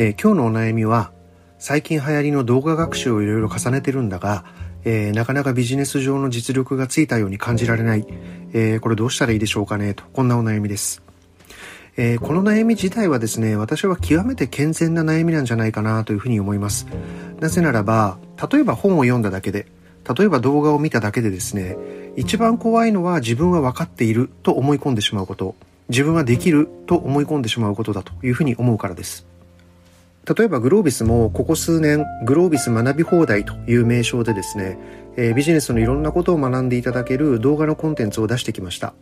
えー、今日のお悩みは最近流行りの動画学習をいろいろ重ねてるんだが、えー、なかなかビジネス上の実力がついたように感じられない、えー、これどうしたらいいでしょうかねとこんなお悩みです、えこの悩み自体はですね私は極めて健全な悩みなんじゃないかなというふうに思います。なぜならば例えば本を読んだだけで例えば動画を見ただけでですね一番怖いのは自分は分かっていると思い込んでしまうこと自分はできると思い込んでしまうことだというふうに思うからです。例えばグロービスもここ数年グロービス学び放題という名称でですね、えー、ビジネスのいろんなことを学んでいただける動画のコンテンツを出してきました。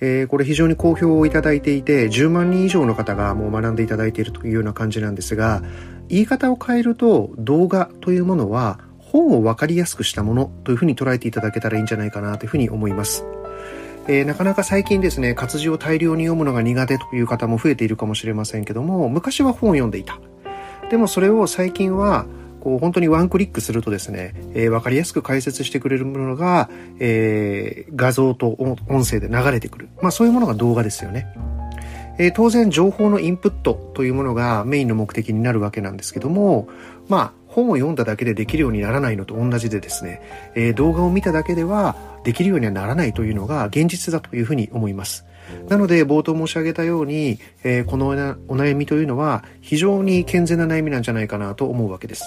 えー、これ非常に好評をいただいていて10万人以上の方がもう学んでいただいているというような感じなんですが言い方を変えると動画というものは本を分かりやすくしたものというふうに捉えていただけたらいいんじゃないかなというふうに思います。えー、なかなか最近ですね活字を大量に読むのが苦手という方も増えているかもしれませんけども昔は本を読んでいたでもそれを最近はこう本当にワンクリックするとですね、えー、分かりやすく解説してくれるものが、えー、画像と音声で流れてくる。まあそういうものが動画ですよね。えー、当然情報のインプットというものがメインの目的になるわけなんですけども、まあ本を読んだだけでできるようにならないのと同じでですね、えー、動画を見ただけではできるようにはならないというのが現実だというふうに思います。なので冒頭申し上げたように、えー、このお悩みというのは非常に健全な悩みなんじゃないかなと思うわけです。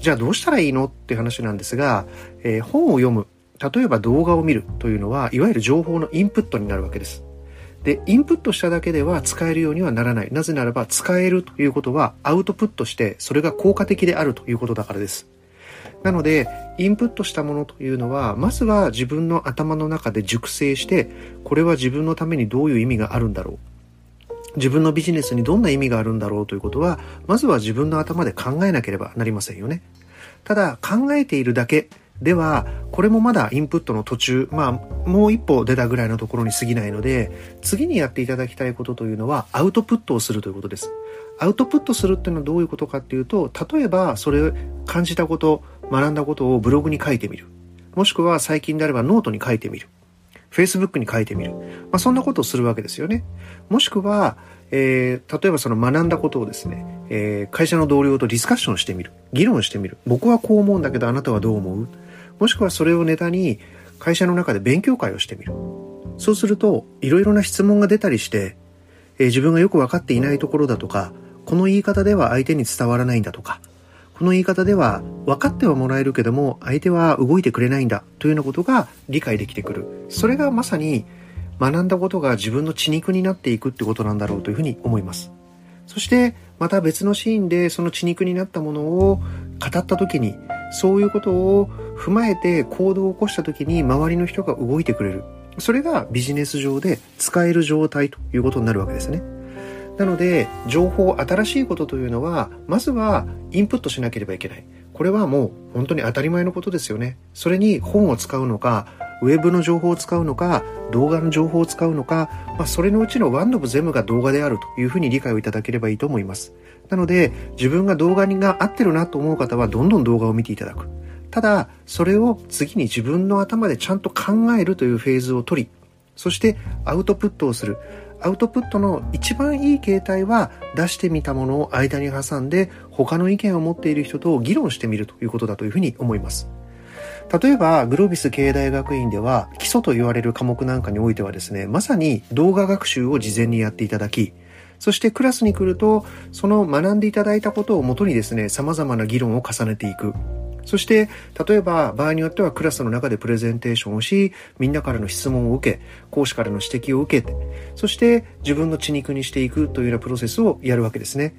じゃあどうしたらいいのって話なんですが、えー、本を読む、例えば動画を見るというのは、いわゆる情報のインプットになるわけです。で、インプットしただけでは使えるようにはならない。なぜならば使えるということはアウトプットしてそれが効果的であるということだからです。なので、インプットしたものというのは、まずは自分の頭の中で熟成して、これは自分のためにどういう意味があるんだろう。自分のビジネスにどんな意味があるんだろうということは、まずは自分の頭で考えなければなりませんよね。ただ、考えているだけでは、これもまだインプットの途中、まあ、もう一歩出たぐらいのところに過ぎないので、次にやっていただきたいことというのは、アウトプットをするということです。アウトプットするっていうのはどういうことかっていうと、例えば、それ、感じたこと、学んだことをブログに書いてみる。もしくは最近であればノートに書いてみる。Facebook に書いてみる。まあ、そんなことをするわけですよね。もしくは、えー、例えばその学んだことをですね、えー、会社の同僚とディスカッションしてみる。議論してみる。僕はこう思うんだけどあなたはどう思う？もしくはそれをネタに会社の中で勉強会をしてみる。そうすると、いろいろな質問が出たりして、えー、自分がよくわかっていないところだとか、この言い方では相手に伝わらないんだとか、この言い方では分かってはもらえるけども相手は動いてくれないんだというようなことが理解できてくる。それがまさに学んだことが自分の血肉になっていくってことなんだろうというふうに思います。そしてまた別のシーンでその血肉になったものを語った時にそういうことを踏まえて行動を起こした時に周りの人が動いてくれる。それがビジネス上で使える状態ということになるわけですね。なので、情報、新しいことというのは、まずはインプットしなければいけない。これはもう本当に当たり前のことですよね。それに本を使うのか、ウェブの情報を使うのか、動画の情報を使うのか、まあ、それのうちのワンドブ全部が動画であるというふうに理解をいただければいいと思います。なので、自分が動画にが合ってるなと思う方は、どんどん動画を見ていただく。ただ、それを次に自分の頭でちゃんと考えるというフェーズを取り、そしてアウトプットをする。アウトプットの一番いい形態は出してみたものを間に挟んで他の意見を持っている人と議論してみるということだというふうに思います。例えば、グロービス経営大学院では、基礎と言われる科目なんかにおいてはですね、まさに動画学習を事前にやっていただき、そしてクラスに来ると、その学んでいただいたことをもとにですね、様々な議論を重ねていく。そして、例えば場合によってはクラスの中でプレゼンテーションをし、みんなからの質問を受け、講師からの指摘を受けて、そして自分の血肉にしていくというようなプロセスをやるわけですね。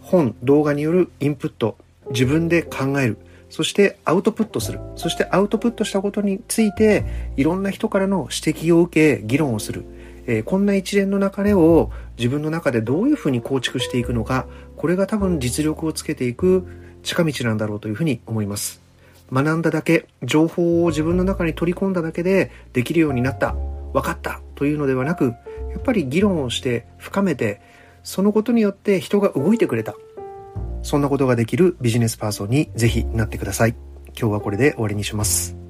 本、動画によるインプット、自分で考える。そしてアウトプットする。そしてアウトプットしたことについて、いろんな人からの指摘を受け、議論をする。えー、こんな一連の流れを自分の中でどういうふうに構築していくのか、これが多分実力をつけていく近道なんだろうというふうに思います。学んだだけ、情報を自分の中に取り込んだだけでできるようになった、分かったというのではなく、やっぱり議論をして深めて、そのことによって人が動いてくれた。そんなことができるビジネスパーソンにぜひなってください。今日はこれで終わりにします。